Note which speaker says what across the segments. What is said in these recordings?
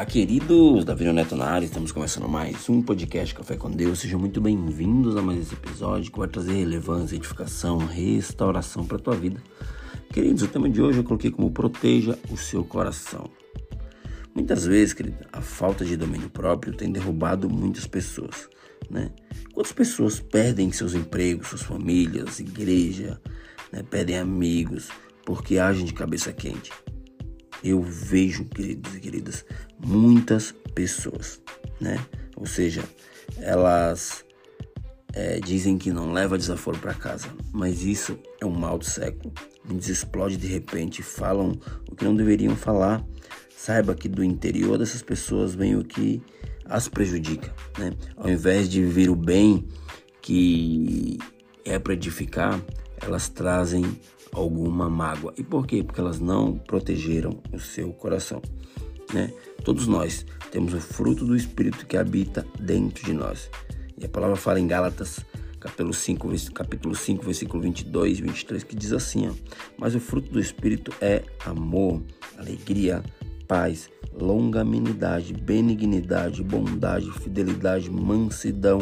Speaker 1: Olá, queridos! Davi Neto na área, estamos começando mais um podcast Café com Deus. Sejam muito bem-vindos a mais esse episódio que vai trazer relevância, edificação, restauração para a tua vida. Queridos, o tema de hoje eu coloquei como proteja o seu coração. Muitas vezes, querido, a falta de domínio próprio tem derrubado muitas pessoas, né? Quantas pessoas perdem seus empregos, suas famílias, igreja, né? perdem amigos porque agem de cabeça quente? Eu vejo, queridos e queridas, muitas pessoas, né? Ou seja, elas é, dizem que não leva desaforo para casa, mas isso é um mal do século. Muitos explodem de repente, falam o que não deveriam falar. Saiba que do interior dessas pessoas vem o que as prejudica, né? Ao invés de viver o bem que é para edificar, elas trazem alguma mágoa. E por quê? Porque elas não protegeram o seu coração. Né? Todos nós temos o fruto do Espírito que habita dentro de nós. E a palavra fala em Gálatas, capítulo 5, capítulo 5 versículo 22 e 23, que diz assim: ó, Mas o fruto do Espírito é amor, alegria, paz, longanimidade, benignidade, bondade, fidelidade, mansidão,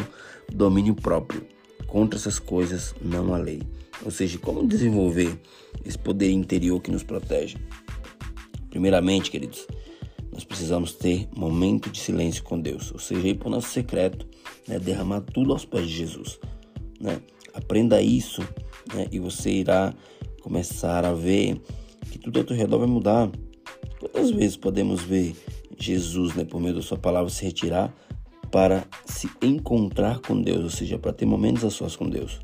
Speaker 1: domínio próprio. Contra essas coisas não há lei. Ou seja, como desenvolver esse poder interior que nos protege? Primeiramente, queridos, nós precisamos ter momento de silêncio com Deus, ou seja, ir para o nosso secreto, né, derramar tudo aos pés de Jesus. Né? Aprenda isso né, e você irá começar a ver que tudo ao teu redor vai mudar. Quantas vezes podemos ver Jesus, né, por meio da sua palavra, se retirar para se encontrar com Deus, ou seja, para ter momentos a sós com Deus?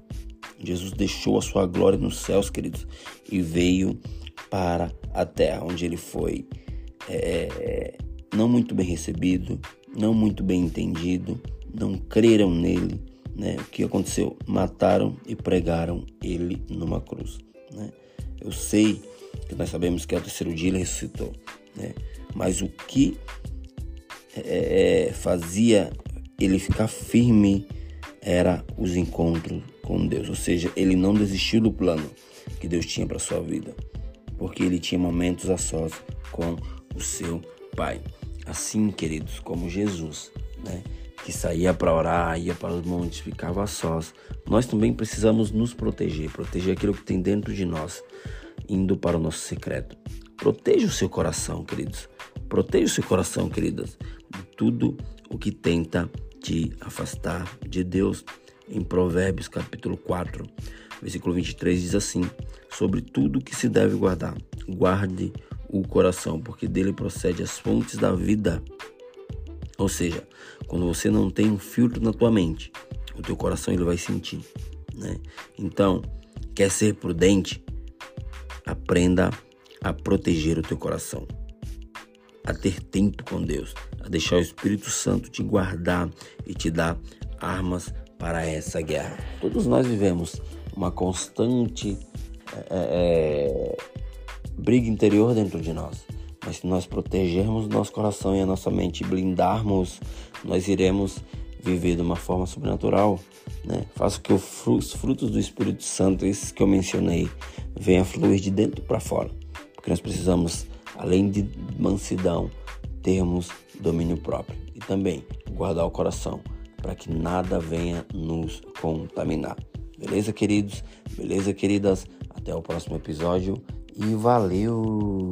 Speaker 1: Jesus deixou a sua glória nos céus, queridos, e veio para a terra, onde ele foi é, não muito bem recebido, não muito bem entendido, não creram nele. Né? O que aconteceu? Mataram e pregaram ele numa cruz. Né? Eu sei que nós sabemos que ao terceiro dia ele ressuscitou, né? mas o que é, é fazia ele ficar firme era os encontros com Deus, ou seja, ele não desistiu do plano que Deus tinha para sua vida, porque ele tinha momentos a sós com o seu Pai. Assim, queridos, como Jesus, né, que saía para orar, ia para os montes, ficava a sós, nós também precisamos nos proteger, proteger aquilo que tem dentro de nós, indo para o nosso secreto. Proteja o seu coração, queridos. Proteja o seu coração, queridas, tudo o que tenta te afastar de Deus. Em Provérbios capítulo 4, versículo 23 diz assim: Sobre tudo que se deve guardar, guarde o coração, porque dele procede as fontes da vida. Ou seja, quando você não tem um filtro na tua mente, o teu coração ele vai sentir, né? Então, quer ser prudente? Aprenda a proteger o teu coração, a ter tempo com Deus, a deixar o Espírito Santo te guardar e te dar armas para essa guerra. Todos nós vivemos uma constante é, é, briga interior dentro de nós. Mas se nós protegermos nosso coração e a nossa mente, blindarmos, nós iremos viver de uma forma sobrenatural. Né? Faça que os frutos do Espírito Santo, esses que eu mencionei, venham fluir de dentro para fora. Porque nós precisamos, além de mansidão, termos domínio próprio e também guardar o coração para que nada venha nos contaminar. Beleza, queridos? Beleza, queridas? Até o próximo episódio e valeu!